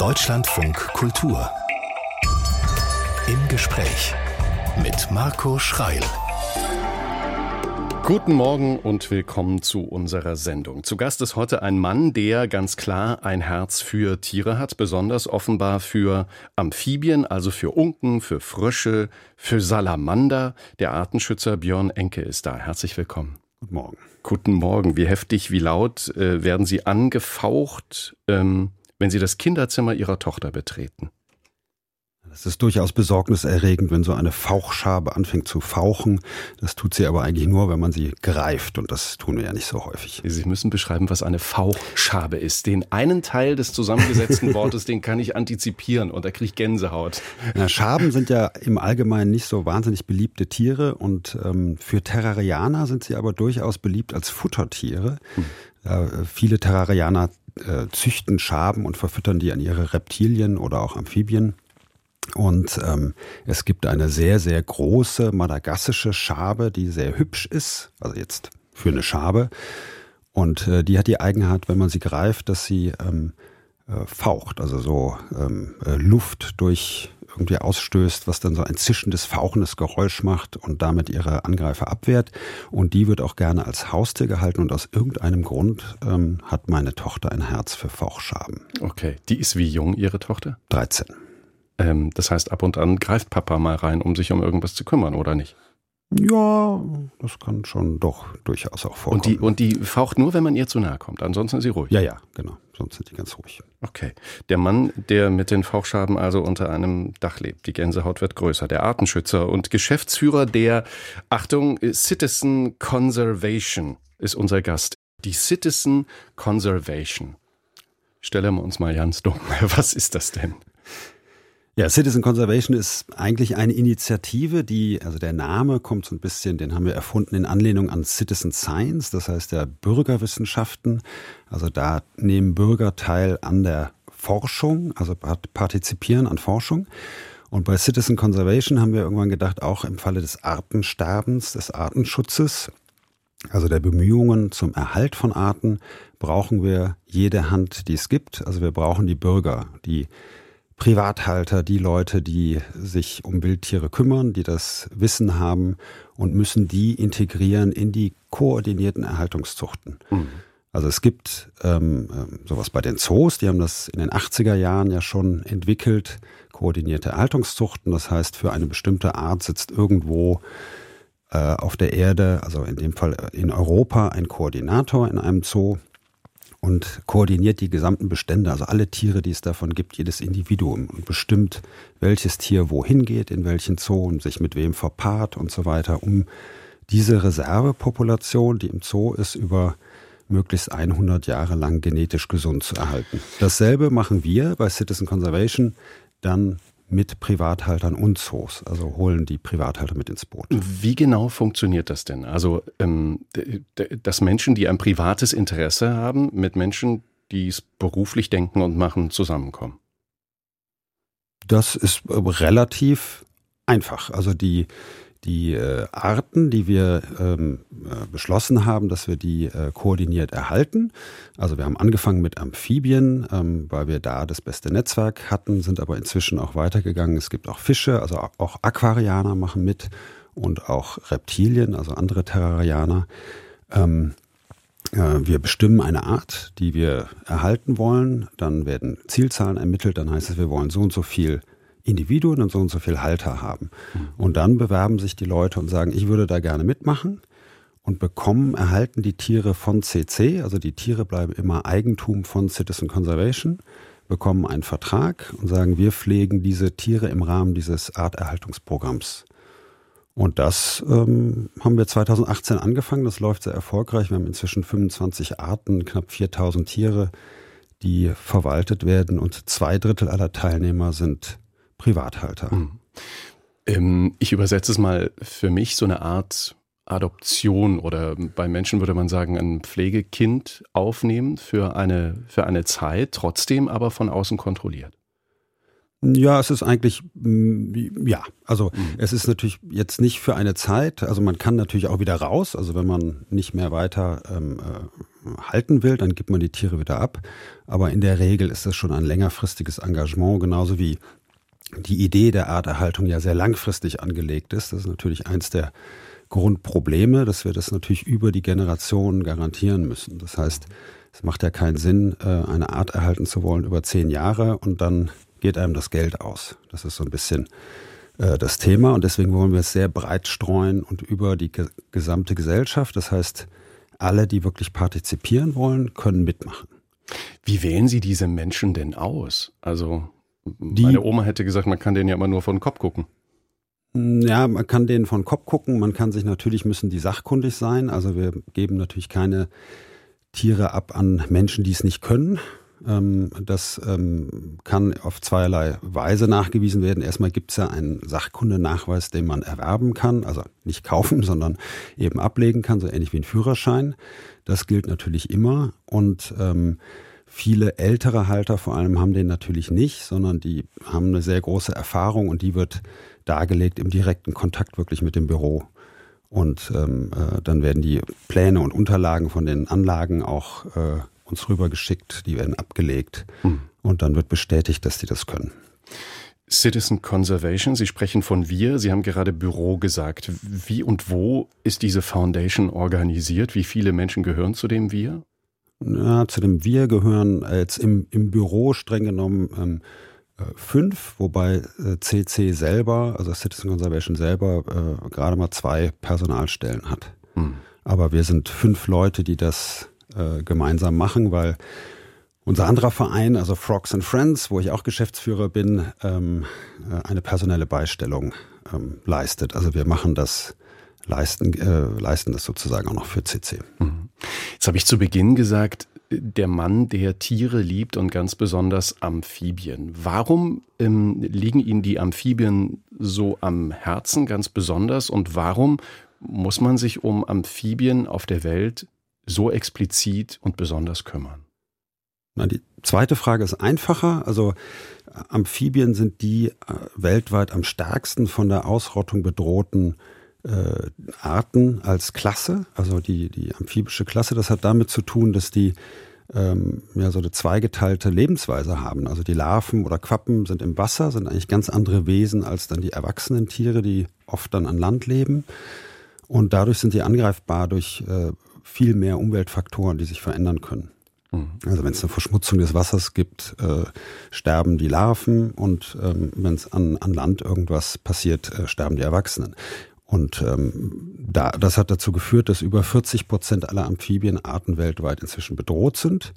Deutschlandfunk Kultur. Im Gespräch mit Marco Schreil. Guten Morgen und willkommen zu unserer Sendung. Zu Gast ist heute ein Mann, der ganz klar ein Herz für Tiere hat, besonders offenbar für Amphibien, also für Unken, für Frösche, für Salamander. Der Artenschützer Björn Enke ist da. Herzlich willkommen. Guten Morgen. Guten Morgen. Wie heftig, wie laut äh, werden Sie angefaucht, ähm, wenn Sie das Kinderzimmer Ihrer Tochter betreten? Es ist durchaus besorgniserregend, wenn so eine Fauchschabe anfängt zu fauchen. Das tut sie aber eigentlich nur, wenn man sie greift. Und das tun wir ja nicht so häufig. Sie müssen beschreiben, was eine Fauchschabe ist. Den einen Teil des zusammengesetzten Wortes, den kann ich antizipieren und da kriege ich Gänsehaut. Ja, Schaben sind ja im Allgemeinen nicht so wahnsinnig beliebte Tiere und ähm, für Terrarianer sind sie aber durchaus beliebt als Futtertiere. Hm. Äh, viele Terrarianer äh, züchten Schaben und verfüttern die an ihre Reptilien oder auch Amphibien. Und ähm, es gibt eine sehr, sehr große madagassische Schabe, die sehr hübsch ist, also jetzt für eine Schabe. Und äh, die hat die Eigenheit, wenn man sie greift, dass sie ähm, äh, faucht, also so ähm, äh, Luft durch irgendwie ausstößt, was dann so ein zischendes, fauchendes Geräusch macht und damit ihre Angreifer abwehrt. Und die wird auch gerne als Haustier gehalten und aus irgendeinem Grund ähm, hat meine Tochter ein Herz für Fauchschaben. Okay, die ist wie jung, Ihre Tochter? 13. Ähm, das heißt, ab und an greift Papa mal rein, um sich um irgendwas zu kümmern, oder nicht? Ja, das kann schon doch durchaus auch vorkommen. Und die, und die faucht nur, wenn man ihr zu nahe kommt. Ansonsten ist sie ruhig. Ja, ja, genau. Sonst sind die ganz ruhig. Okay. Der Mann, der mit den Fauchschaben also unter einem Dach lebt. Die Gänsehaut wird größer. Der Artenschützer und Geschäftsführer der, Achtung, Citizen Conservation ist unser Gast. Die Citizen Conservation. Stellen wir uns mal ganz dumm. Was ist das denn? Ja, Citizen Conservation ist eigentlich eine Initiative, die, also der Name kommt so ein bisschen, den haben wir erfunden in Anlehnung an Citizen Science, das heißt der Bürgerwissenschaften. Also da nehmen Bürger teil an der Forschung, also partizipieren an Forschung. Und bei Citizen Conservation haben wir irgendwann gedacht, auch im Falle des Artensterbens, des Artenschutzes, also der Bemühungen zum Erhalt von Arten, brauchen wir jede Hand, die es gibt. Also wir brauchen die Bürger, die Privathalter, die Leute, die sich um Wildtiere kümmern, die das Wissen haben und müssen die integrieren in die koordinierten Erhaltungszuchten. Mhm. Also es gibt ähm, ähm sowas bei den Zoos, die haben das in den 80er Jahren ja schon entwickelt, koordinierte Erhaltungszuchten. Das heißt, für eine bestimmte Art sitzt irgendwo äh, auf der Erde, also in dem Fall in Europa, ein Koordinator in einem Zoo und koordiniert die gesamten Bestände, also alle Tiere, die es davon gibt, jedes Individuum und bestimmt, welches Tier wohin geht, in welchen Zoo und sich mit wem verpaart und so weiter, um diese Reservepopulation, die im Zoo ist, über möglichst 100 Jahre lang genetisch gesund zu erhalten. Dasselbe machen wir bei Citizen Conservation dann mit Privathaltern und Zoos, also holen die Privathalter mit ins Boot. Wie genau funktioniert das denn? Also, ähm, dass Menschen, die ein privates Interesse haben, mit Menschen, die es beruflich denken und machen, zusammenkommen? Das ist äh, relativ einfach. Also die die äh, Arten, die wir ähm, äh, beschlossen haben, dass wir die äh, koordiniert erhalten. Also wir haben angefangen mit Amphibien, ähm, weil wir da das beste Netzwerk hatten, sind aber inzwischen auch weitergegangen. Es gibt auch Fische, also auch Aquarianer machen mit und auch Reptilien, also andere Terrarianer. Ähm, äh, wir bestimmen eine Art, die wir erhalten wollen. Dann werden Zielzahlen ermittelt. Dann heißt es, wir wollen so und so viel Individuen und so und so viel Halter haben. Mhm. Und dann bewerben sich die Leute und sagen, ich würde da gerne mitmachen und bekommen, erhalten die Tiere von CC, also die Tiere bleiben immer Eigentum von Citizen Conservation, bekommen einen Vertrag und sagen, wir pflegen diese Tiere im Rahmen dieses Arterhaltungsprogramms. Und das ähm, haben wir 2018 angefangen, das läuft sehr erfolgreich. Wir haben inzwischen 25 Arten, knapp 4000 Tiere, die verwaltet werden und zwei Drittel aller Teilnehmer sind Privathalter. Mhm. Ähm, ich übersetze es mal für mich so eine Art Adoption oder bei Menschen würde man sagen, ein Pflegekind aufnehmen für eine, für eine Zeit, trotzdem aber von außen kontrolliert. Ja, es ist eigentlich, mm, ja, also mhm. es ist natürlich jetzt nicht für eine Zeit, also man kann natürlich auch wieder raus, also wenn man nicht mehr weiter ähm, äh, halten will, dann gibt man die Tiere wieder ab. Aber in der Regel ist das schon ein längerfristiges Engagement, genauso wie die Idee der Arterhaltung ja sehr langfristig angelegt ist. Das ist natürlich eins der Grundprobleme, dass wir das natürlich über die Generationen garantieren müssen. Das heißt, es macht ja keinen Sinn, äh, eine Art erhalten zu wollen über zehn Jahre und dann geht einem das Geld aus. Das ist so ein bisschen äh, das Thema und deswegen wollen wir es sehr breit streuen und über die gesamte Gesellschaft. Das heißt, alle, die wirklich partizipieren wollen, können mitmachen. Wie wählen Sie diese Menschen denn aus? Also die, meine Oma hätte gesagt, man kann denen ja immer nur von den Kopf gucken. Ja, man kann denen von Kopf gucken. Man kann sich natürlich, müssen die sachkundig sein. Also wir geben natürlich keine Tiere ab an Menschen, die es nicht können. Ähm, das ähm, kann auf zweierlei Weise nachgewiesen werden. Erstmal gibt es ja einen Sachkundenachweis, den man erwerben kann, also nicht kaufen, sondern eben ablegen kann, so ähnlich wie ein Führerschein. Das gilt natürlich immer. Und ähm, viele ältere Halter vor allem haben den natürlich nicht, sondern die haben eine sehr große Erfahrung und die wird dargelegt im direkten Kontakt wirklich mit dem Büro. Und ähm, äh, dann werden die Pläne und Unterlagen von den Anlagen auch äh, uns rübergeschickt, die werden abgelegt hm. und dann wird bestätigt, dass die das können. Citizen Conservation, Sie sprechen von wir, Sie haben gerade Büro gesagt. Wie und wo ist diese Foundation organisiert? Wie viele Menschen gehören zu dem wir? Ja, zu dem wir gehören jetzt im, im Büro streng genommen ähm, äh, fünf, wobei äh, CC selber, also Citizen Conservation selber, äh, gerade mal zwei Personalstellen hat. Hm. Aber wir sind fünf Leute, die das äh, gemeinsam machen, weil unser anderer Verein, also Frogs and Friends, wo ich auch Geschäftsführer bin, ähm, äh, eine personelle Beistellung ähm, leistet. Also wir machen das, leisten, äh, leisten das sozusagen auch noch für CC. Mhm. Jetzt habe ich zu Beginn gesagt, der Mann, der Tiere liebt und ganz besonders Amphibien. Warum ähm, liegen Ihnen die Amphibien so am Herzen ganz besonders und warum muss man sich um Amphibien auf der Welt so explizit und besonders kümmern? Na, die zweite Frage ist einfacher. Also Amphibien sind die äh, weltweit am stärksten von der Ausrottung bedrohten äh, Arten als Klasse. Also die, die amphibische Klasse, das hat damit zu tun, dass die ähm, ja so eine zweigeteilte Lebensweise haben. Also die Larven oder Quappen sind im Wasser, sind eigentlich ganz andere Wesen als dann die erwachsenen Tiere, die oft dann an Land leben. Und dadurch sind die angreifbar durch äh, viel mehr Umweltfaktoren, die sich verändern können. Mhm. Also wenn es eine Verschmutzung des Wassers gibt, äh, sterben die Larven und ähm, wenn es an, an Land irgendwas passiert, äh, sterben die Erwachsenen. Und ähm, da, das hat dazu geführt, dass über 40 Prozent aller Amphibienarten weltweit inzwischen bedroht sind.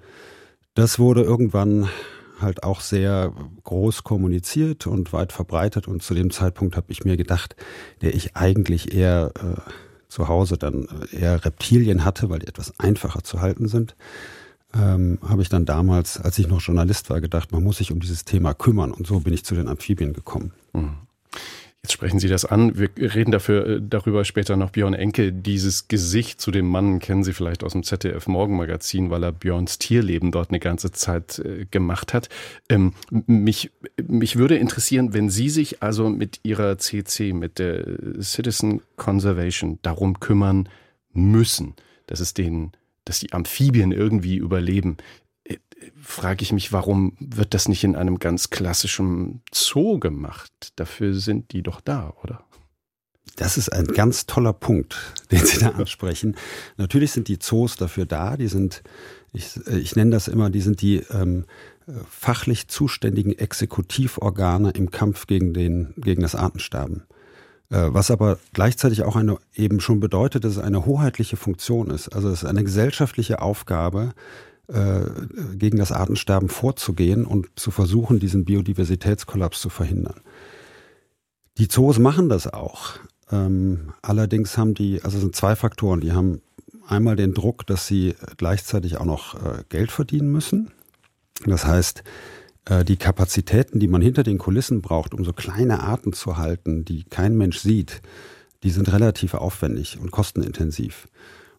Das wurde irgendwann halt auch sehr groß kommuniziert und weit verbreitet. Und zu dem Zeitpunkt habe ich mir gedacht, der ich eigentlich eher äh, zu Hause dann eher Reptilien hatte, weil die etwas einfacher zu halten sind, ähm, habe ich dann damals, als ich noch Journalist war, gedacht, man muss sich um dieses Thema kümmern. Und so bin ich zu den Amphibien gekommen. Mhm. Jetzt sprechen Sie das an. Wir reden dafür, äh, darüber später noch. Björn Enke, dieses Gesicht zu dem Mann kennen Sie vielleicht aus dem ZDF Morgenmagazin, weil er Björns Tierleben dort eine ganze Zeit äh, gemacht hat. Ähm, mich, mich würde interessieren, wenn Sie sich also mit Ihrer CC, mit der Citizen Conservation darum kümmern müssen, dass es den, dass die Amphibien irgendwie überleben frage ich mich, warum wird das nicht in einem ganz klassischen Zoo gemacht? Dafür sind die doch da, oder? Das ist ein ganz toller Punkt, den Sie da ansprechen. Natürlich sind die Zoos dafür da. Die sind, ich, ich nenne das immer, die sind die ähm, fachlich zuständigen Exekutivorgane im Kampf gegen, den, gegen das Artensterben. Äh, was aber gleichzeitig auch eine, eben schon bedeutet, dass es eine hoheitliche Funktion ist. Also es ist eine gesellschaftliche Aufgabe, äh, gegen das Artensterben vorzugehen und zu versuchen, diesen Biodiversitätskollaps zu verhindern. Die Zoos machen das auch. Ähm, allerdings haben die, also es sind zwei Faktoren, die haben einmal den Druck, dass sie gleichzeitig auch noch äh, Geld verdienen müssen. Das heißt, äh, die Kapazitäten, die man hinter den Kulissen braucht, um so kleine Arten zu halten, die kein Mensch sieht, die sind relativ aufwendig und kostenintensiv.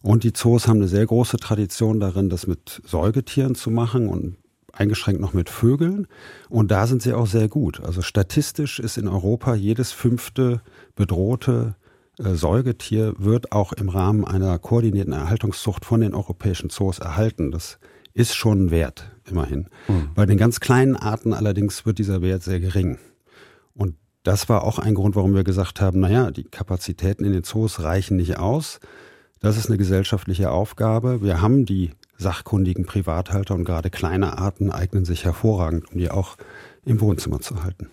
Und die Zoos haben eine sehr große Tradition darin, das mit Säugetieren zu machen und eingeschränkt noch mit Vögeln. Und da sind sie auch sehr gut. Also statistisch ist in Europa jedes fünfte bedrohte äh, Säugetier wird auch im Rahmen einer koordinierten Erhaltungszucht von den europäischen Zoos erhalten. Das ist schon ein Wert, immerhin. Mhm. Bei den ganz kleinen Arten allerdings wird dieser Wert sehr gering. Und das war auch ein Grund, warum wir gesagt haben, naja, die Kapazitäten in den Zoos reichen nicht aus. Das ist eine gesellschaftliche Aufgabe. Wir haben die sachkundigen Privathalter und gerade kleine Arten eignen sich hervorragend, um die auch im Wohnzimmer zu halten.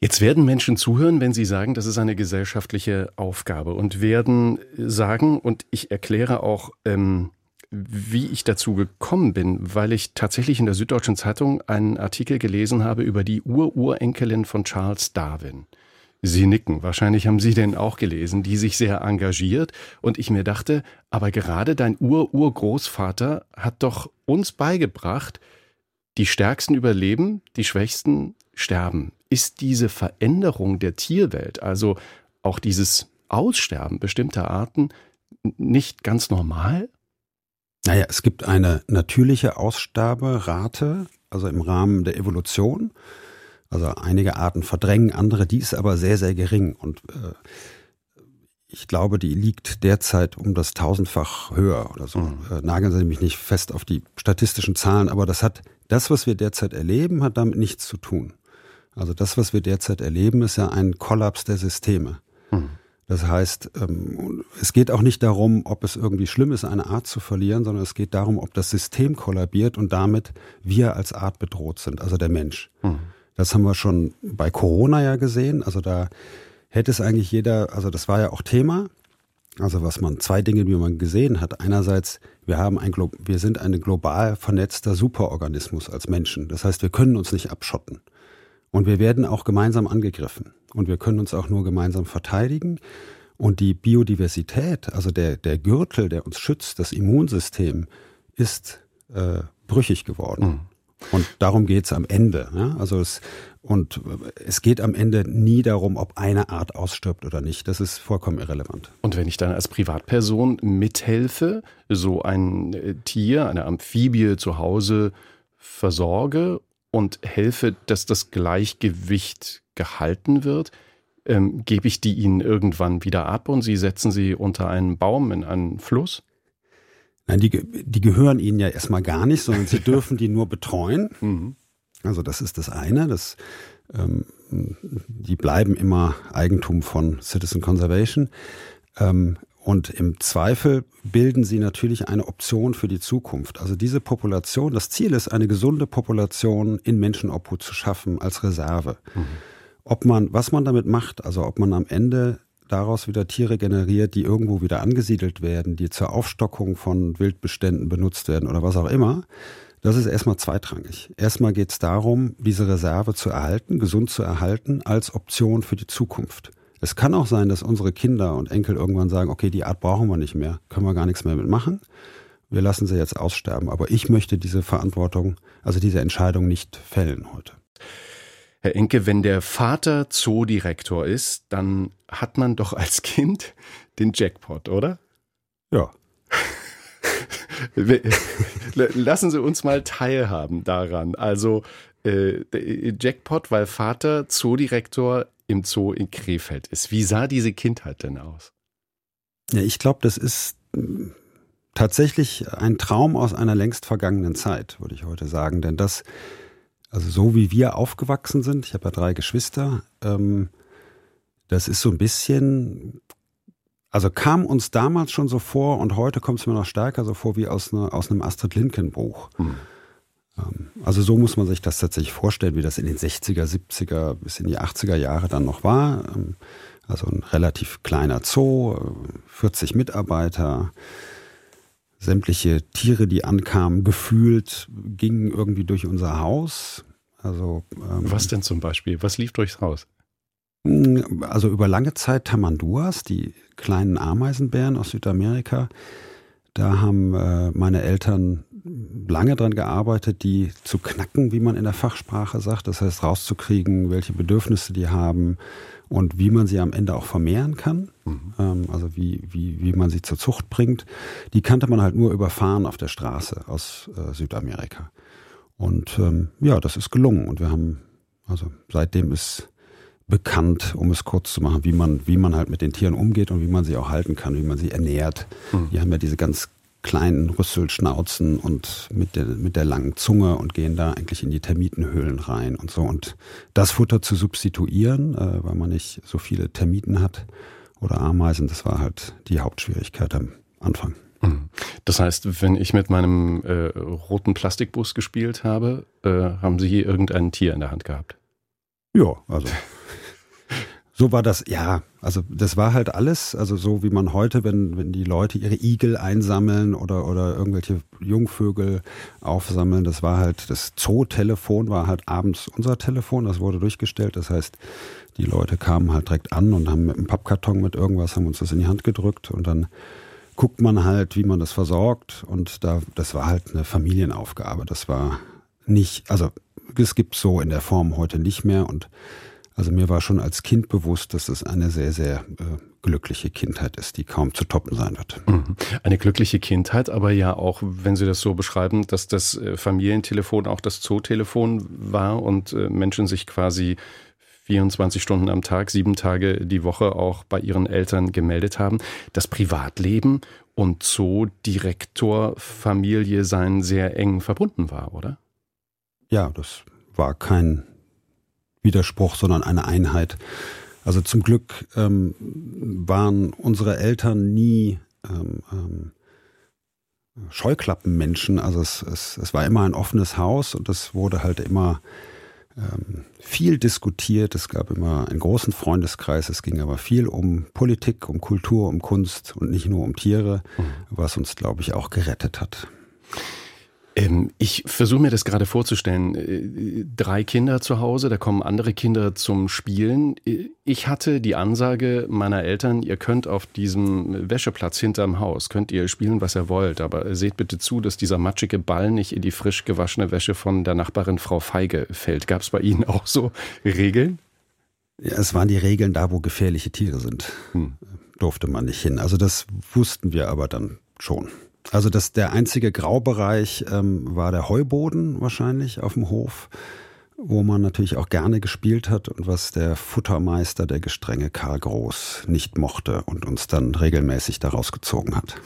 Jetzt werden Menschen zuhören, wenn sie sagen, das ist eine gesellschaftliche Aufgabe und werden sagen, und ich erkläre auch, ähm, wie ich dazu gekommen bin, weil ich tatsächlich in der Süddeutschen Zeitung einen Artikel gelesen habe über die Ururenkelin von Charles Darwin. Sie nicken, wahrscheinlich haben Sie den auch gelesen, die sich sehr engagiert. Und ich mir dachte, aber gerade dein Ur-Urgroßvater hat doch uns beigebracht, die Stärksten überleben, die Schwächsten sterben. Ist diese Veränderung der Tierwelt, also auch dieses Aussterben bestimmter Arten, nicht ganz normal? Naja, es gibt eine natürliche Aussterberate, also im Rahmen der Evolution. Also einige Arten verdrängen andere, die ist aber sehr, sehr gering. Und äh, ich glaube, die liegt derzeit um das tausendfach höher oder so. Mhm. Äh, nageln Sie mich nicht fest auf die statistischen Zahlen, aber das hat, das, was wir derzeit erleben, hat damit nichts zu tun. Also das, was wir derzeit erleben, ist ja ein Kollaps der Systeme. Mhm. Das heißt, ähm, es geht auch nicht darum, ob es irgendwie schlimm ist, eine Art zu verlieren, sondern es geht darum, ob das System kollabiert und damit wir als Art bedroht sind, also der Mensch. Mhm. Das haben wir schon bei Corona ja gesehen. Also da hätte es eigentlich jeder, also das war ja auch Thema. Also was man, zwei Dinge, die man gesehen hat. Einerseits, wir haben ein, wir sind ein global vernetzter Superorganismus als Menschen. Das heißt, wir können uns nicht abschotten. Und wir werden auch gemeinsam angegriffen. Und wir können uns auch nur gemeinsam verteidigen. Und die Biodiversität, also der, der Gürtel, der uns schützt, das Immunsystem, ist äh, brüchig geworden. Mhm. Und darum geht's am Ende. Ja? Also es, und es geht am Ende nie darum, ob eine Art ausstirbt oder nicht. Das ist vollkommen irrelevant. Und wenn ich dann als Privatperson mithelfe, so ein äh, Tier, eine Amphibie zu Hause versorge und helfe, dass das Gleichgewicht gehalten wird, ähm, gebe ich die ihnen irgendwann wieder ab und sie setzen sie unter einen Baum in einen Fluss? Nein, die, die gehören ihnen ja erstmal gar nicht, sondern sie dürfen die nur betreuen. Mhm. Also das ist das eine. Das, ähm, die bleiben immer Eigentum von Citizen Conservation. Ähm, und im Zweifel bilden sie natürlich eine Option für die Zukunft. Also diese Population, das Ziel ist, eine gesunde Population in Menschenobhut zu schaffen als Reserve. Mhm. Ob man, was man damit macht, also ob man am Ende daraus wieder Tiere generiert, die irgendwo wieder angesiedelt werden, die zur Aufstockung von Wildbeständen benutzt werden oder was auch immer, das ist erstmal zweitrangig. Erstmal geht es darum, diese Reserve zu erhalten, gesund zu erhalten, als Option für die Zukunft. Es kann auch sein, dass unsere Kinder und Enkel irgendwann sagen, okay, die Art brauchen wir nicht mehr, können wir gar nichts mehr mitmachen. Wir lassen sie jetzt aussterben. Aber ich möchte diese Verantwortung, also diese Entscheidung nicht fällen heute. Herr Enke, wenn der Vater Zoodirektor ist, dann hat man doch als Kind den Jackpot, oder? Ja. Lassen Sie uns mal teilhaben daran. Also äh, Jackpot, weil Vater Zoodirektor im Zoo in Krefeld ist. Wie sah diese Kindheit denn aus? Ja, ich glaube, das ist tatsächlich ein Traum aus einer längst vergangenen Zeit, würde ich heute sagen. Denn das, also so wie wir aufgewachsen sind, ich habe ja drei Geschwister, ähm, das ist so ein bisschen, also kam uns damals schon so vor und heute kommt es mir noch stärker so vor wie aus, ne, aus einem Astrid Lindgren Buch. Hm. Ähm, also so muss man sich das tatsächlich vorstellen, wie das in den 60er, 70er bis in die 80er Jahre dann noch war. Ähm, also ein relativ kleiner Zoo, 40 äh, Mitarbeiter, sämtliche Tiere, die ankamen, gefühlt gingen irgendwie durch unser Haus. Also ähm, was denn zum Beispiel? Was lief durchs Haus? Hm, also über lange Zeit Tamanduas, die kleinen Ameisenbären aus Südamerika. Da haben äh, meine Eltern lange dran gearbeitet, die zu knacken, wie man in der Fachsprache sagt. Das heißt, rauszukriegen, welche Bedürfnisse die haben und wie man sie am Ende auch vermehren kann. Mhm. Ähm, also wie, wie, wie man sie zur Zucht bringt. Die kannte man halt nur überfahren auf der Straße aus äh, Südamerika. Und ähm, ja, das ist gelungen. Und wir haben, also seitdem ist bekannt, um es kurz zu machen, wie man, wie man halt mit den Tieren umgeht und wie man sie auch halten kann, wie man sie ernährt. Mhm. Die haben ja diese ganz kleinen Rüsselschnauzen und mit der, mit der langen Zunge und gehen da eigentlich in die Termitenhöhlen rein und so. Und das Futter zu substituieren, äh, weil man nicht so viele Termiten hat oder Ameisen, das war halt die Hauptschwierigkeit am Anfang. Mhm. Das heißt, wenn ich mit meinem äh, roten Plastikbus gespielt habe, äh, haben Sie hier irgendein Tier in der Hand gehabt? Ja, also so war das, ja, also das war halt alles, also so wie man heute, wenn, wenn die Leute ihre Igel einsammeln oder, oder irgendwelche Jungvögel aufsammeln, das war halt, das Zoo-Telefon war halt abends unser Telefon, das wurde durchgestellt, das heißt, die Leute kamen halt direkt an und haben mit einem Pappkarton mit irgendwas, haben uns das in die Hand gedrückt und dann guckt man halt, wie man das versorgt und da, das war halt eine Familienaufgabe, das war nicht, also es gibt so in der Form heute nicht mehr und also mir war schon als Kind bewusst, dass es eine sehr, sehr äh, glückliche Kindheit ist, die kaum zu toppen sein wird. Mhm. Eine glückliche Kindheit, aber ja auch, wenn Sie das so beschreiben, dass das äh, Familientelefon auch das Zootelefon war und äh, Menschen sich quasi 24 Stunden am Tag, sieben Tage die Woche auch bei ihren Eltern gemeldet haben. Das Privatleben und Zoodirektor Familie sein sehr eng verbunden war, oder? Ja, das war kein Widerspruch, sondern eine Einheit. Also zum Glück ähm, waren unsere Eltern nie ähm, ähm, Scheuklappenmenschen. Also es, es, es war immer ein offenes Haus und es wurde halt immer ähm, viel diskutiert. Es gab immer einen großen Freundeskreis. Es ging aber viel um Politik, um Kultur, um Kunst und nicht nur um Tiere, mhm. was uns, glaube ich, auch gerettet hat. Ähm, ich versuche mir das gerade vorzustellen. Äh, drei Kinder zu Hause, da kommen andere Kinder zum Spielen. Äh, ich hatte die Ansage meiner Eltern, ihr könnt auf diesem Wäscheplatz hinterm Haus, könnt ihr spielen, was ihr wollt, aber seht bitte zu, dass dieser matschige Ball nicht in die frisch gewaschene Wäsche von der Nachbarin Frau Feige fällt. Gab es bei Ihnen auch so Regeln? Ja, es waren die Regeln da, wo gefährliche Tiere sind. Hm. Durfte man nicht hin. Also das wussten wir aber dann schon. Also das, der einzige Graubereich ähm, war der Heuboden wahrscheinlich auf dem Hof, wo man natürlich auch gerne gespielt hat und was der Futtermeister, der gestrenge Karl Groß, nicht mochte und uns dann regelmäßig daraus gezogen hat.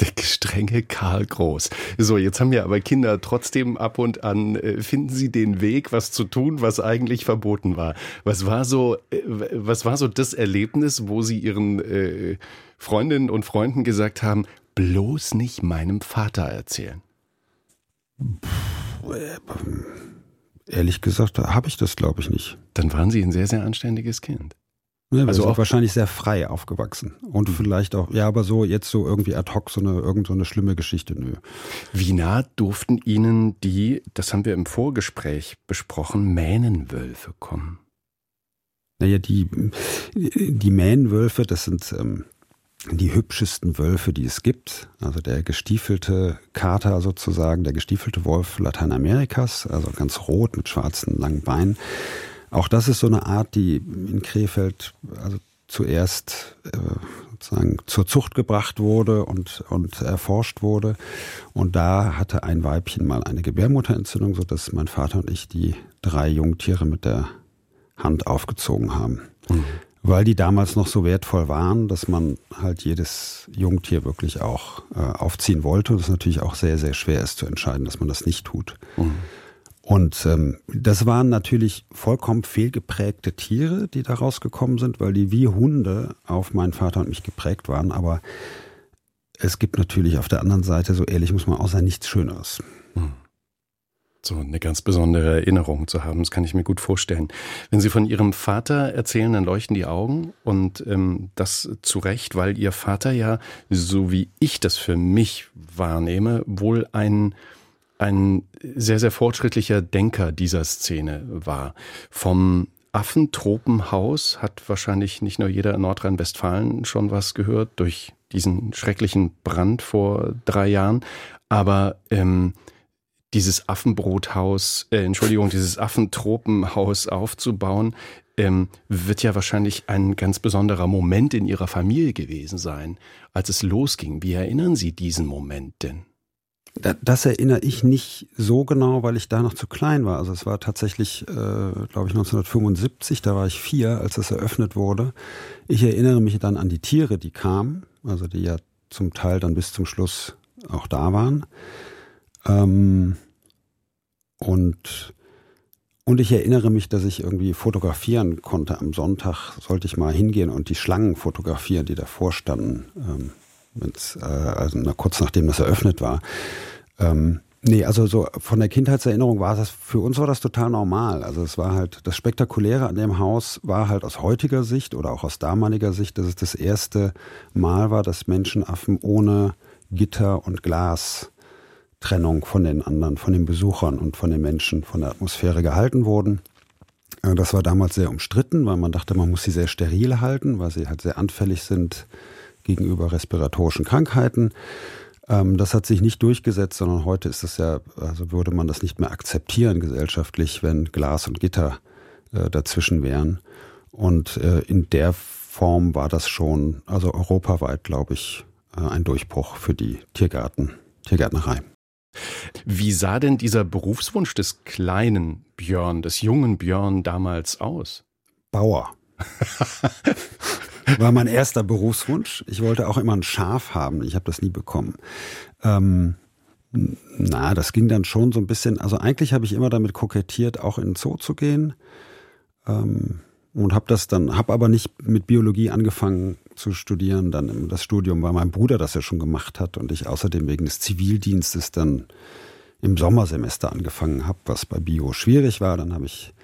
Der gestrenge Karl Groß. So, jetzt haben wir aber Kinder trotzdem ab und an, äh, finden sie den Weg, was zu tun, was eigentlich verboten war. Was war so, äh, was war so das Erlebnis, wo sie ihren äh, Freundinnen und Freunden gesagt haben, bloß nicht meinem Vater erzählen? Ehrlich gesagt, habe ich das, glaube ich, nicht. Dann waren Sie ein sehr, sehr anständiges Kind. Ja, also auch wahrscheinlich sehr frei aufgewachsen. Und mhm. vielleicht auch, ja, aber so jetzt so irgendwie ad hoc so eine, irgend so eine schlimme Geschichte, nö. Wie nah durften Ihnen die, das haben wir im Vorgespräch besprochen, Mähnenwölfe kommen? Naja, die, die Mähnenwölfe, das sind ähm, die hübschesten Wölfe, die es gibt. Also der gestiefelte Kater sozusagen, der gestiefelte Wolf Lateinamerikas, also ganz rot mit schwarzen langen Beinen. Auch das ist so eine Art, die in Krefeld also zuerst äh, sozusagen zur Zucht gebracht wurde und, und erforscht wurde. Und da hatte ein Weibchen mal eine Gebärmutterentzündung, sodass mein Vater und ich die drei Jungtiere mit der Hand aufgezogen haben. Mhm weil die damals noch so wertvoll waren, dass man halt jedes Jungtier wirklich auch äh, aufziehen wollte. Und es natürlich auch sehr, sehr schwer ist zu entscheiden, dass man das nicht tut. Mhm. Und ähm, das waren natürlich vollkommen fehlgeprägte Tiere, die da rausgekommen sind, weil die wie Hunde auf meinen Vater und mich geprägt waren. Aber es gibt natürlich auf der anderen Seite, so ehrlich muss man auch sein, nichts Schöneres. Mhm so eine ganz besondere Erinnerung zu haben. Das kann ich mir gut vorstellen. Wenn Sie von Ihrem Vater erzählen, dann leuchten die Augen und ähm, das zu Recht, weil Ihr Vater ja, so wie ich das für mich wahrnehme, wohl ein ein sehr, sehr fortschrittlicher Denker dieser Szene war. Vom Affentropenhaus hat wahrscheinlich nicht nur jeder in Nordrhein-Westfalen schon was gehört durch diesen schrecklichen Brand vor drei Jahren. Aber ähm, dieses Affenbrothaus, äh, Entschuldigung, dieses Affentropenhaus aufzubauen, ähm, wird ja wahrscheinlich ein ganz besonderer Moment in Ihrer Familie gewesen sein, als es losging. Wie erinnern Sie diesen Moment denn? Das erinnere ich nicht so genau, weil ich da noch zu klein war. Also es war tatsächlich, äh, glaube ich, 1975, da war ich vier, als es eröffnet wurde. Ich erinnere mich dann an die Tiere, die kamen, also die ja zum Teil dann bis zum Schluss auch da waren. Ähm, und, und ich erinnere mich, dass ich irgendwie fotografieren konnte. Am Sonntag sollte ich mal hingehen und die Schlangen fotografieren, die davor standen. Ähm, äh, also kurz nachdem das eröffnet war. Ähm, nee, also so von der Kindheitserinnerung war das, für uns war das total normal. Also es war halt, das Spektakuläre an dem Haus war halt aus heutiger Sicht oder auch aus damaliger Sicht, dass es das erste Mal war, dass Menschenaffen ohne Gitter und Glas Trennung von den anderen, von den Besuchern und von den Menschen, von der Atmosphäre gehalten wurden. Äh, das war damals sehr umstritten, weil man dachte, man muss sie sehr steril halten, weil sie halt sehr anfällig sind gegenüber respiratorischen Krankheiten. Ähm, das hat sich nicht durchgesetzt, sondern heute ist es ja, also würde man das nicht mehr akzeptieren gesellschaftlich, wenn Glas und Gitter äh, dazwischen wären. Und äh, in der Form war das schon, also europaweit, glaube ich, ein Durchbruch für die Tiergarten, Tiergärtnerei. Wie sah denn dieser Berufswunsch des kleinen Björn, des jungen Björn damals aus? Bauer. War mein erster Berufswunsch. Ich wollte auch immer ein Schaf haben. Ich habe das nie bekommen. Ähm, na, das ging dann schon so ein bisschen. Also eigentlich habe ich immer damit kokettiert, auch in den Zoo zu gehen. Ähm, und habe das dann, habe aber nicht mit Biologie angefangen zu studieren, dann das Studium, weil mein Bruder das ja schon gemacht hat und ich außerdem wegen des Zivildienstes dann im Sommersemester angefangen habe, was bei Bio schwierig war. Dann habe ich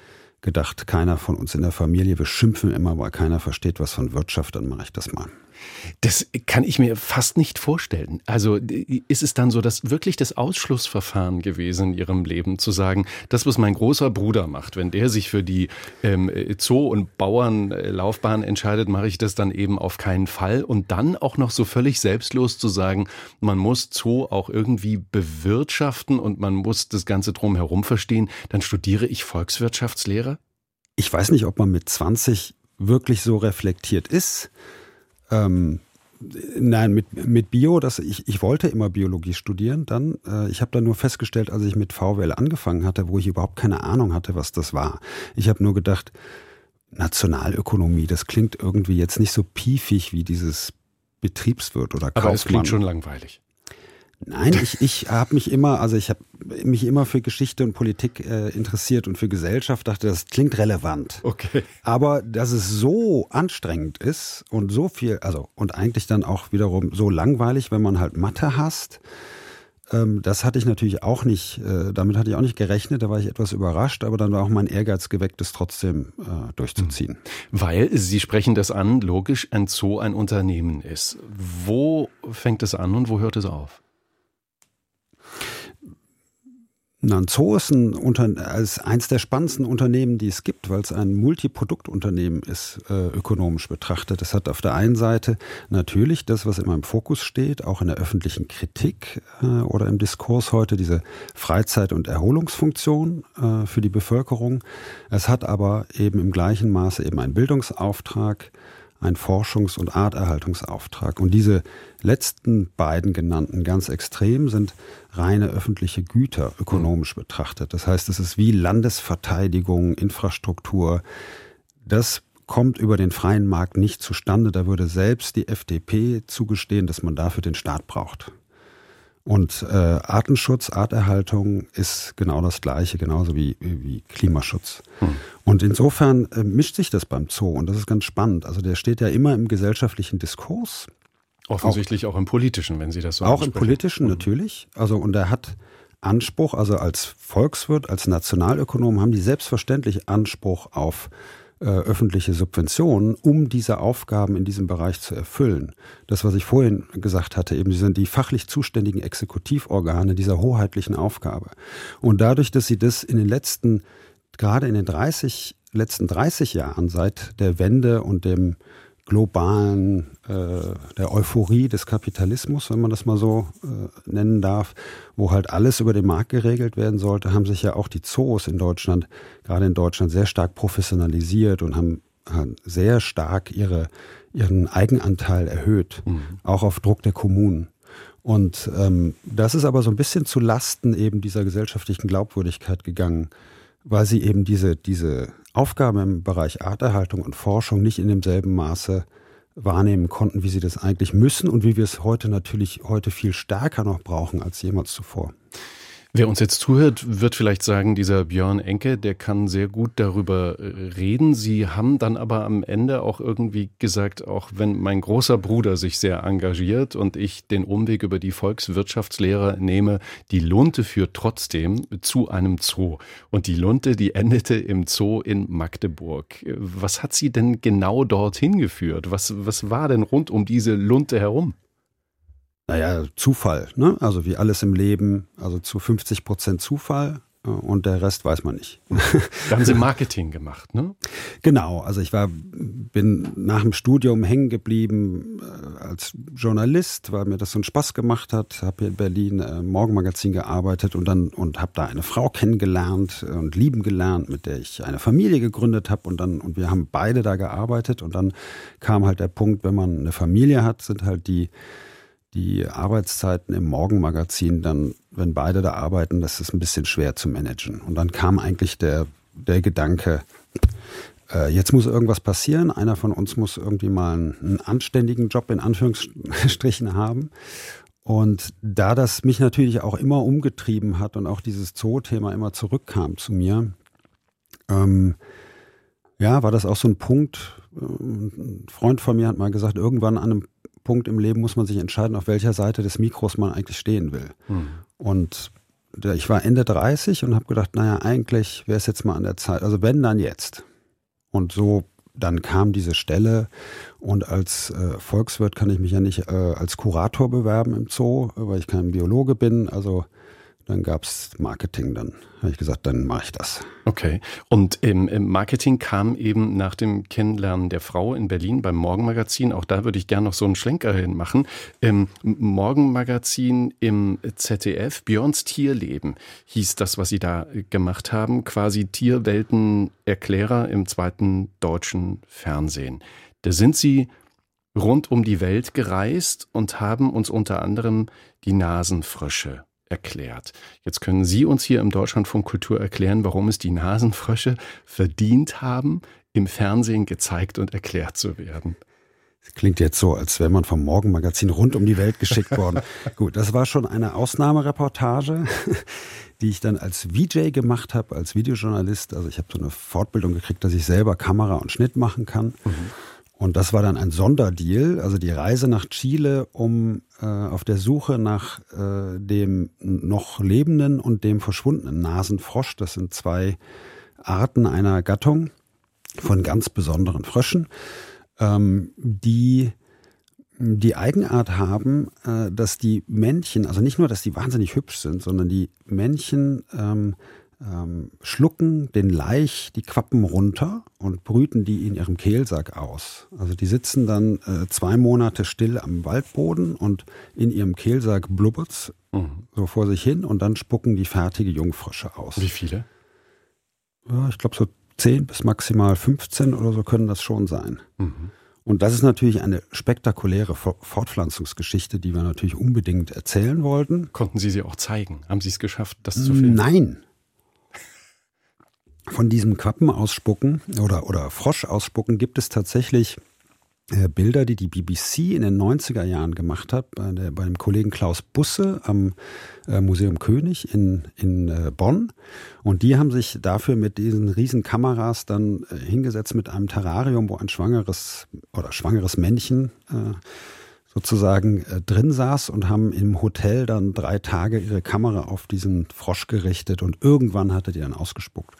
gedacht, keiner von uns in der Familie, wir schimpfen immer, weil keiner versteht was von Wirtschaft, dann mache ich das mal. Das kann ich mir fast nicht vorstellen. Also ist es dann so, dass wirklich das Ausschlussverfahren gewesen in Ihrem Leben, zu sagen, das, was mein großer Bruder macht, wenn der sich für die ähm, Zoo- und Bauernlaufbahn entscheidet, mache ich das dann eben auf keinen Fall. Und dann auch noch so völlig selbstlos zu sagen, man muss Zoo auch irgendwie bewirtschaften und man muss das Ganze drumherum verstehen, dann studiere ich Volkswirtschaftslehre? Ich weiß nicht, ob man mit 20 wirklich so reflektiert ist. Ähm, nein, mit, mit Bio, das, ich, ich wollte immer Biologie studieren. Dann, äh, ich habe dann nur festgestellt, als ich mit VWL angefangen hatte, wo ich überhaupt keine Ahnung hatte, was das war. Ich habe nur gedacht, Nationalökonomie, das klingt irgendwie jetzt nicht so piefig wie dieses Betriebswirt oder Kaufmann. Aber es klingt schon langweilig. Nein, ich, ich habe mich immer, also ich habe mich immer für Geschichte und Politik äh, interessiert und für Gesellschaft, dachte, das klingt relevant. Okay. Aber dass es so anstrengend ist und so viel, also und eigentlich dann auch wiederum so langweilig, wenn man halt Mathe hasst, ähm, das hatte ich natürlich auch nicht, äh, damit hatte ich auch nicht gerechnet, da war ich etwas überrascht, aber dann war auch mein Ehrgeiz geweckt, es trotzdem äh, durchzuziehen. Weil, Sie sprechen das an, logisch, ein Zoo ein Unternehmen ist. Wo fängt es an und wo hört es auf? Na, Zoo ist, ein Unter ist eins der spannendsten Unternehmen, die es gibt, weil es ein Multiproduktunternehmen ist, äh, ökonomisch betrachtet. Es hat auf der einen Seite natürlich das, was immer im Fokus steht, auch in der öffentlichen Kritik äh, oder im Diskurs heute, diese Freizeit- und Erholungsfunktion äh, für die Bevölkerung. Es hat aber eben im gleichen Maße eben einen Bildungsauftrag, ein Forschungs- und Arterhaltungsauftrag. Und diese letzten beiden genannten ganz extrem sind reine öffentliche Güter ökonomisch betrachtet. Das heißt, es ist wie Landesverteidigung, Infrastruktur. Das kommt über den freien Markt nicht zustande. Da würde selbst die FDP zugestehen, dass man dafür den Staat braucht. Und äh, Artenschutz, Arterhaltung ist genau das Gleiche, genauso wie, wie Klimaschutz. Hm. Und insofern äh, mischt sich das beim Zoo und das ist ganz spannend. Also der steht ja immer im gesellschaftlichen Diskurs. Offensichtlich auch, auch im politischen, wenn Sie das so Auch im politischen hm. natürlich. Also und er hat Anspruch, also als Volkswirt, als Nationalökonom haben die selbstverständlich Anspruch auf äh, öffentliche Subventionen, um diese Aufgaben in diesem Bereich zu erfüllen. Das, was ich vorhin gesagt hatte, eben, sie sind die fachlich zuständigen Exekutivorgane dieser hoheitlichen Aufgabe. Und dadurch, dass sie das in den letzten, gerade in den 30, letzten 30 Jahren seit der Wende und dem globalen, äh, der Euphorie des Kapitalismus, wenn man das mal so äh, nennen darf, wo halt alles über den Markt geregelt werden sollte, haben sich ja auch die Zoos in Deutschland, gerade in Deutschland, sehr stark professionalisiert und haben, haben sehr stark ihre, ihren Eigenanteil erhöht, mhm. auch auf Druck der Kommunen. Und ähm, das ist aber so ein bisschen zu Lasten eben dieser gesellschaftlichen Glaubwürdigkeit gegangen, weil sie eben diese, diese Aufgabe im Bereich Arterhaltung und Forschung nicht in demselben Maße wahrnehmen konnten, wie sie das eigentlich müssen und wie wir es heute natürlich heute viel stärker noch brauchen als jemals zuvor. Wer uns jetzt zuhört, wird vielleicht sagen, dieser Björn Enke, der kann sehr gut darüber äh, reden. Sie haben dann aber am Ende auch irgendwie gesagt, auch wenn mein großer Bruder sich sehr engagiert und ich den Umweg über die Volkswirtschaftslehre nehme, die Lunte führt trotzdem zu einem Zoo. Und die Lunte, die endete im Zoo in Magdeburg. Was hat Sie denn genau dorthin geführt? Was, was war denn rund um diese Lunte herum? Naja, Zufall, ne? Also wie alles im Leben, also zu 50 Prozent Zufall äh, und der Rest weiß man nicht. Da haben Sie Marketing gemacht, ne? Genau, also ich war, bin nach dem Studium hängen geblieben äh, als Journalist, weil mir das so einen Spaß gemacht hat. Habe hier in Berlin äh, im Morgenmagazin gearbeitet und dann und habe da eine Frau kennengelernt und lieben gelernt, mit der ich eine Familie gegründet habe und dann und wir haben beide da gearbeitet und dann kam halt der Punkt, wenn man eine Familie hat, sind halt die die Arbeitszeiten im Morgenmagazin dann, wenn beide da arbeiten, das ist ein bisschen schwer zu managen. Und dann kam eigentlich der, der Gedanke, äh, jetzt muss irgendwas passieren. Einer von uns muss irgendwie mal einen, einen anständigen Job in Anführungsstrichen haben. Und da das mich natürlich auch immer umgetrieben hat und auch dieses Zoo-Thema immer zurückkam zu mir, ähm, ja, war das auch so ein Punkt. Äh, ein Freund von mir hat mal gesagt, irgendwann an einem Punkt im Leben muss man sich entscheiden, auf welcher Seite des Mikros man eigentlich stehen will. Mhm. Und ich war Ende 30 und habe gedacht, naja, eigentlich wäre es jetzt mal an der Zeit. Also wenn, dann jetzt. Und so, dann kam diese Stelle und als äh, Volkswirt kann ich mich ja nicht äh, als Kurator bewerben im Zoo, weil ich kein Biologe bin. Also dann gab es Marketing, dann habe ich gesagt, dann mache ich das. Okay. Und im, Marketing kam eben nach dem Kennenlernen der Frau in Berlin beim Morgenmagazin, auch da würde ich gerne noch so einen Schlenker hin machen. Im Morgenmagazin im ZDF, Björns Tierleben hieß das, was Sie da gemacht haben, quasi Tierweltenerklärer im zweiten deutschen Fernsehen. Da sind Sie rund um die Welt gereist und haben uns unter anderem die Nasenfrösche erklärt. Jetzt können Sie uns hier im Deutschlandfunk Kultur erklären, warum es die Nasenfrösche verdient haben, im Fernsehen gezeigt und erklärt zu werden. Das klingt jetzt so, als wäre man vom Morgenmagazin rund um die Welt geschickt worden. Gut, das war schon eine Ausnahmereportage, die ich dann als VJ gemacht habe, als Videojournalist. Also ich habe so eine Fortbildung gekriegt, dass ich selber Kamera und Schnitt machen kann. Mhm. Und das war dann ein Sonderdeal, also die Reise nach Chile, um äh, auf der Suche nach äh, dem noch lebenden und dem verschwundenen Nasenfrosch. Das sind zwei Arten einer Gattung von ganz besonderen Fröschen, ähm, die die Eigenart haben, äh, dass die Männchen, also nicht nur, dass die wahnsinnig hübsch sind, sondern die Männchen ähm, ähm, schlucken den Laich die Quappen runter und brüten die in ihrem Kehlsack aus. Also die sitzen dann äh, zwei Monate still am Waldboden und in ihrem Kehlsack blubbert's mhm. so vor sich hin und dann spucken die fertige Jungfrösche aus. Wie viele? Ja, ich glaube so 10 bis maximal 15 oder so können das schon sein. Mhm. Und das ist natürlich eine spektakuläre Fortpflanzungsgeschichte, die wir natürlich unbedingt erzählen wollten. Konnten Sie sie auch zeigen? Haben Sie es geschafft, das zu filmen? Nein, von diesem Quappen ausspucken oder, oder Frosch ausspucken gibt es tatsächlich äh, Bilder, die die BBC in den 90er Jahren gemacht hat, bei, der, bei dem Kollegen Klaus Busse am äh, Museum König in, in äh, Bonn. Und die haben sich dafür mit diesen riesen Kameras dann hingesetzt mit einem Terrarium, wo ein schwangeres oder schwangeres Männchen sozusagen äh, drin saß und haben im Hotel dann drei Tage ihre Kamera auf diesen Frosch gerichtet und irgendwann hatte die dann ausgespuckt.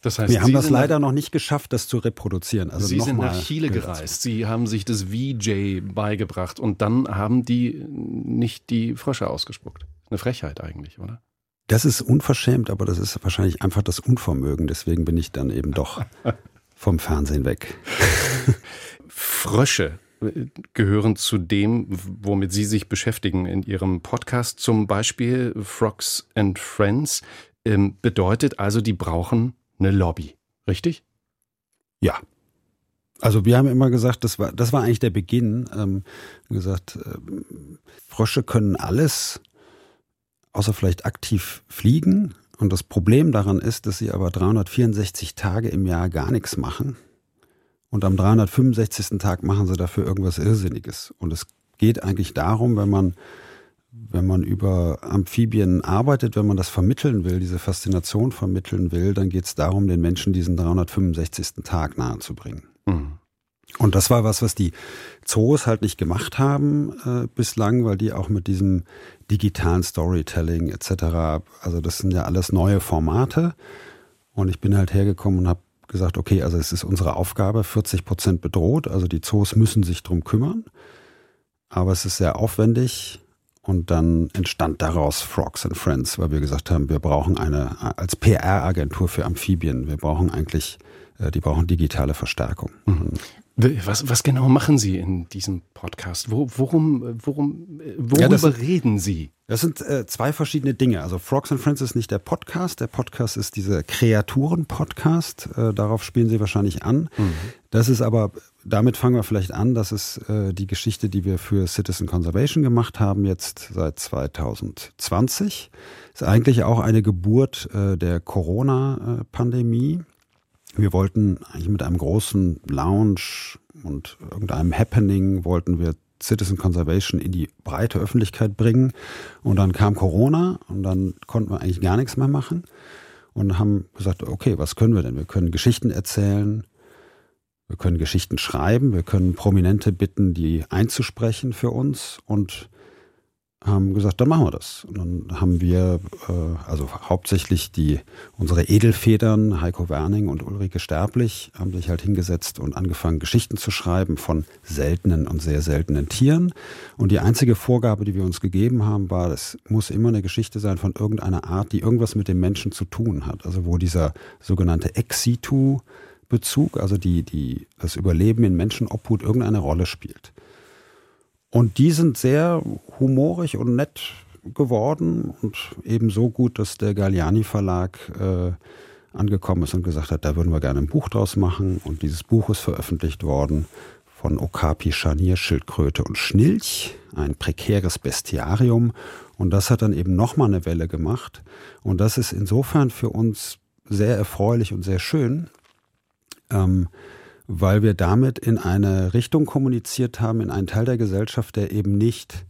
Das heißt, wir haben das leider noch nicht geschafft, das zu reproduzieren. Also Sie sind nach Chile gereist. Sie haben sich das VJ beigebracht und dann haben die nicht die Frösche ausgespuckt. Eine Frechheit eigentlich, oder? Das ist unverschämt, aber das ist wahrscheinlich einfach das Unvermögen. Deswegen bin ich dann eben doch vom Fernsehen weg. Frösche gehören zu dem, womit Sie sich beschäftigen in Ihrem Podcast, zum Beispiel Frogs and Friends. Ähm, bedeutet also, die brauchen eine Lobby, richtig? Ja. Also wir haben immer gesagt, das war, das war eigentlich der Beginn. Ähm, gesagt, äh, Frösche können alles, außer vielleicht aktiv fliegen. Und das Problem daran ist, dass sie aber 364 Tage im Jahr gar nichts machen. Und am 365. Tag machen sie dafür irgendwas Irrsinniges. Und es geht eigentlich darum, wenn man, wenn man über Amphibien arbeitet, wenn man das vermitteln will, diese Faszination vermitteln will, dann geht es darum, den Menschen diesen 365. Tag nahezubringen. Mhm. Und das war was, was die Zoos halt nicht gemacht haben äh, bislang, weil die auch mit diesem digitalen Storytelling etc., also das sind ja alles neue Formate. Und ich bin halt hergekommen und habe gesagt, okay, also es ist unsere Aufgabe, 40 Prozent bedroht, also die Zoos müssen sich drum kümmern, aber es ist sehr aufwendig. Und dann entstand daraus Frogs and Friends, weil wir gesagt haben, wir brauchen eine als PR-Agentur für Amphibien, wir brauchen eigentlich äh, die brauchen digitale Verstärkung. Mhm. Was, was genau machen Sie in diesem Podcast? Wo, worum, worum, worüber ja, reden Sie? Das sind äh, zwei verschiedene Dinge. Also Frogs and Friends ist nicht der Podcast. Der Podcast ist dieser Kreaturen-Podcast. Äh, darauf spielen Sie wahrscheinlich an. Mhm. Das ist aber, damit fangen wir vielleicht an. Das ist äh, die Geschichte, die wir für Citizen Conservation gemacht haben, jetzt seit 2020. Ist eigentlich auch eine Geburt äh, der Corona-Pandemie. Wir wollten eigentlich mit einem großen Lounge und irgendeinem Happening wollten wir Citizen Conservation in die breite Öffentlichkeit bringen. Und dann kam Corona und dann konnten wir eigentlich gar nichts mehr machen und haben gesagt, okay, was können wir denn? Wir können Geschichten erzählen, wir können Geschichten schreiben, wir können Prominente bitten, die einzusprechen für uns und haben gesagt, dann machen wir das. Und dann haben wir, äh, also hauptsächlich die, unsere Edelfedern, Heiko Werning und Ulrike Sterblich, haben sich halt hingesetzt und angefangen, Geschichten zu schreiben von seltenen und sehr seltenen Tieren. Und die einzige Vorgabe, die wir uns gegeben haben, war, es muss immer eine Geschichte sein von irgendeiner Art, die irgendwas mit dem Menschen zu tun hat. Also wo dieser sogenannte Ex-Situ Bezug, also die, die, das Überleben in Menschenobhut irgendeine Rolle spielt. Und die sind sehr humorig und nett geworden und eben so gut, dass der Galliani Verlag äh, angekommen ist und gesagt hat, da würden wir gerne ein Buch draus machen. Und dieses Buch ist veröffentlicht worden von Okapi, Scharnier, Schildkröte und Schnilch, ein prekäres Bestiarium. Und das hat dann eben nochmal eine Welle gemacht. Und das ist insofern für uns sehr erfreulich und sehr schön, ähm, weil wir damit in eine Richtung kommuniziert haben, in einen Teil der Gesellschaft, der eben nicht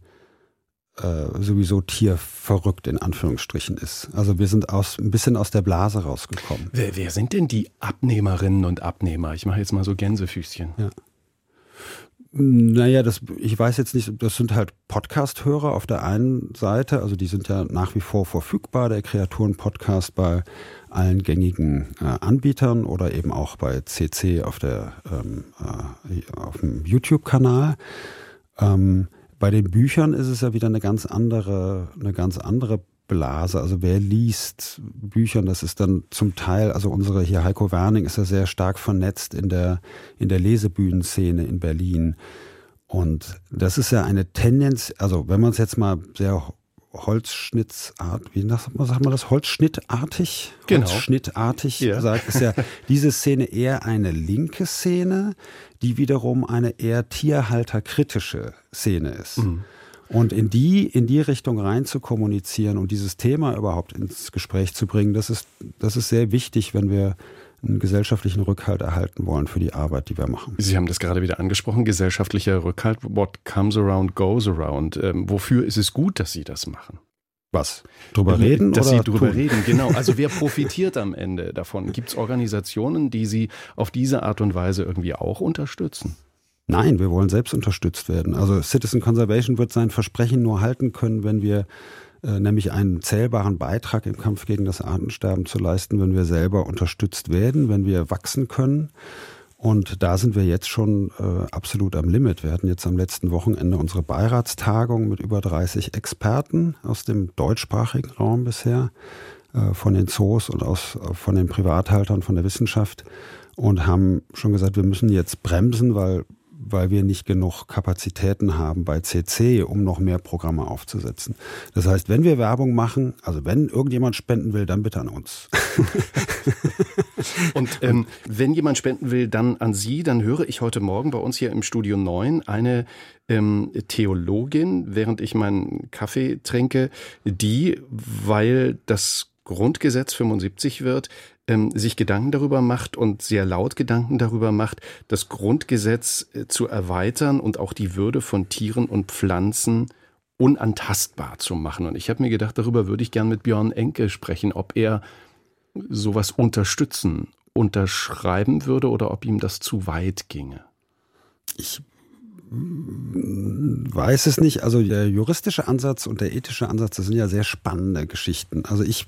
äh, sowieso tierverrückt in Anführungsstrichen ist. Also wir sind aus, ein bisschen aus der Blase rausgekommen. Wer, wer sind denn die Abnehmerinnen und Abnehmer? Ich mache jetzt mal so Gänsefüßchen. Ja. Naja, das, ich weiß jetzt nicht, das sind halt Podcast-Hörer auf der einen Seite, also die sind ja nach wie vor verfügbar, der Kreaturen-Podcast bei allen gängigen äh, Anbietern oder eben auch bei CC auf, der, ähm, äh, auf dem YouTube-Kanal. Ähm, bei den Büchern ist es ja wieder eine ganz andere, eine ganz andere Blase. Also wer liest Büchern, das ist dann zum Teil, also unsere hier Heiko Werning ist ja sehr stark vernetzt in der, in der Lesebühnenszene in Berlin. Und das ist ja eine Tendenz, also wenn man es jetzt mal sehr Holzschnittsart, wie sagt man das? Holzschnittartig? Genau. Holzschnittartig ja. sagt, ist ja diese Szene eher eine linke Szene, die wiederum eine eher tierhalterkritische Szene ist. Mhm. Und in die, in die Richtung rein zu kommunizieren und dieses Thema überhaupt ins Gespräch zu bringen, das ist, das ist sehr wichtig, wenn wir einen gesellschaftlichen Rückhalt erhalten wollen für die Arbeit, die wir machen. Sie haben das gerade wieder angesprochen, gesellschaftlicher Rückhalt. What comes around goes around. Ähm, wofür ist es gut, dass Sie das machen? Was? Drüber reden? Dass oder Sie drüber tun? reden, genau. Also wer profitiert am Ende davon? Gibt es Organisationen, die Sie auf diese Art und Weise irgendwie auch unterstützen? Nein, wir wollen selbst unterstützt werden. Also Citizen Conservation wird sein Versprechen nur halten können, wenn wir nämlich einen zählbaren Beitrag im Kampf gegen das Artensterben zu leisten, wenn wir selber unterstützt werden, wenn wir wachsen können. Und da sind wir jetzt schon äh, absolut am Limit. Wir hatten jetzt am letzten Wochenende unsere Beiratstagung mit über 30 Experten aus dem deutschsprachigen Raum bisher, äh, von den Zoos und aus, äh, von den Privathaltern, von der Wissenschaft und haben schon gesagt, wir müssen jetzt bremsen, weil weil wir nicht genug Kapazitäten haben bei CC, um noch mehr Programme aufzusetzen. Das heißt, wenn wir Werbung machen, also wenn irgendjemand spenden will, dann bitte an uns. Und ähm, wenn jemand spenden will, dann an Sie, dann höre ich heute Morgen bei uns hier im Studio 9 eine ähm, Theologin, während ich meinen Kaffee trinke, die, weil das Grundgesetz 75 wird, ähm, sich Gedanken darüber macht und sehr laut Gedanken darüber macht, das Grundgesetz äh, zu erweitern und auch die Würde von Tieren und Pflanzen unantastbar zu machen. Und ich habe mir gedacht, darüber würde ich gern mit Björn Enke sprechen, ob er sowas unterstützen, unterschreiben würde oder ob ihm das zu weit ginge. Ich weiß es nicht. Also der juristische Ansatz und der ethische Ansatz, das sind ja sehr spannende Geschichten. Also ich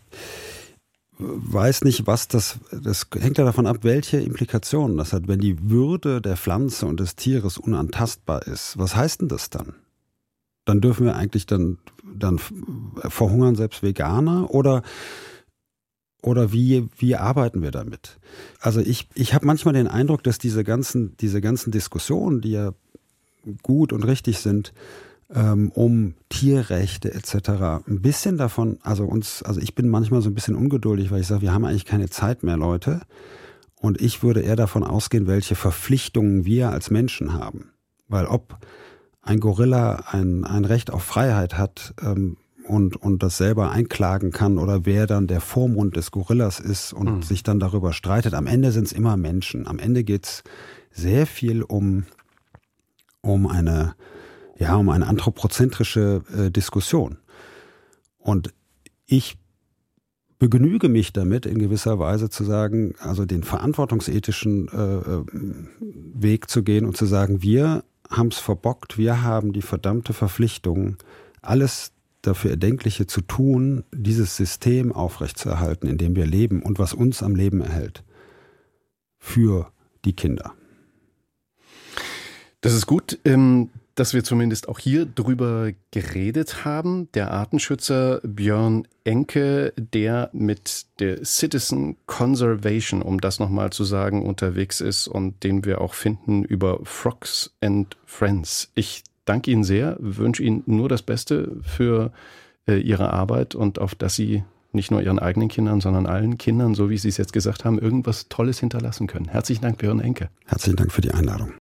weiß nicht, was das, das hängt ja davon ab, welche Implikationen das hat. Wenn die Würde der Pflanze und des Tieres unantastbar ist, was heißt denn das dann? Dann dürfen wir eigentlich dann, dann verhungern selbst Veganer oder oder wie, wie arbeiten wir damit? Also ich, ich habe manchmal den Eindruck, dass diese ganzen, diese ganzen Diskussionen, die ja gut und richtig sind, ähm, um Tierrechte etc. ein bisschen davon, also uns, also ich bin manchmal so ein bisschen ungeduldig, weil ich sage, wir haben eigentlich keine Zeit mehr, Leute. Und ich würde eher davon ausgehen, welche Verpflichtungen wir als Menschen haben. Weil ob ein Gorilla ein, ein Recht auf Freiheit hat ähm, und, und das selber einklagen kann oder wer dann der Vormund des Gorillas ist und mhm. sich dann darüber streitet, am Ende sind es immer Menschen. Am Ende geht es sehr viel um, um eine ja, um eine anthropozentrische äh, Diskussion. Und ich begnüge mich damit, in gewisser Weise zu sagen, also den verantwortungsethischen äh, äh Weg zu gehen und zu sagen, wir haben es verbockt, wir haben die verdammte Verpflichtung, alles dafür Erdenkliche zu tun, dieses System aufrechtzuerhalten, in dem wir leben und was uns am Leben erhält. Für die Kinder. Das ist gut. Ähm, dass wir zumindest auch hier drüber geredet haben. Der Artenschützer Björn Enke, der mit der Citizen Conservation, um das nochmal zu sagen, unterwegs ist und den wir auch finden über Frogs and Friends. Ich danke Ihnen sehr, wünsche Ihnen nur das Beste für äh, Ihre Arbeit und auf dass Sie nicht nur Ihren eigenen Kindern, sondern allen Kindern, so wie Sie es jetzt gesagt haben, irgendwas Tolles hinterlassen können. Herzlichen Dank, Björn Enke. Herzlichen Dank für die Einladung.